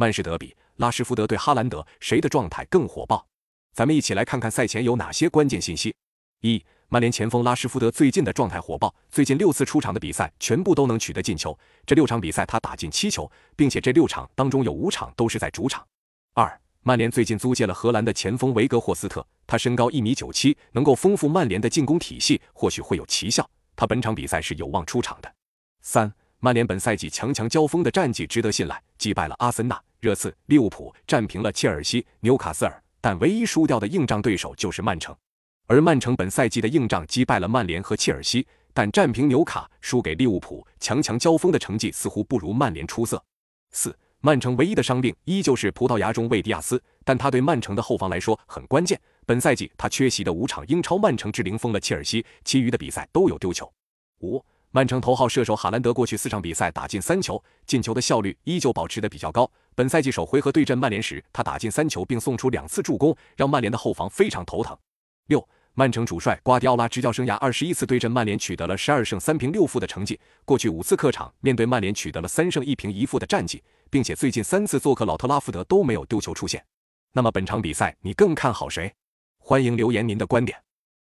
曼市德比，拉什福德对哈兰德，谁的状态更火爆？咱们一起来看看赛前有哪些关键信息。一、曼联前锋拉什福德最近的状态火爆，最近六次出场的比赛全部都能取得进球，这六场比赛他打进七球，并且这六场当中有五场都是在主场。二、曼联最近租借了荷兰的前锋维格霍斯特，他身高一米九七，能够丰富曼联的进攻体系，或许会有奇效。他本场比赛是有望出场的。三、曼联本赛季强强交锋的战绩值得信赖，击败了阿森纳、热刺、利物浦，战平了切尔西、纽卡斯尔，但唯一输掉的硬仗对手就是曼城。而曼城本赛季的硬仗击败了曼联和切尔西，但战平纽卡，输给利物浦，强强交锋的成绩似乎不如曼联出色。四、曼城唯一的伤病依旧是葡萄牙中卫迪亚斯，但他对曼城的后防来说很关键。本赛季他缺席的五场英超，曼城至零封了切尔西，其余的比赛都有丢球。五、曼城头号射手哈兰德过去四场比赛打进三球，进球的效率依旧保持的比较高。本赛季首回合对阵曼联时，他打进三球并送出两次助攻，让曼联的后防非常头疼。六。曼城主帅瓜迪奥拉执教生涯二十一次对阵曼联取得了十二胜三平六负的成绩，过去五次客场面对曼联取得了三胜一平一负的战绩，并且最近三次做客老特拉福德都没有丢球出现。那么本场比赛你更看好谁？欢迎留言您的观点。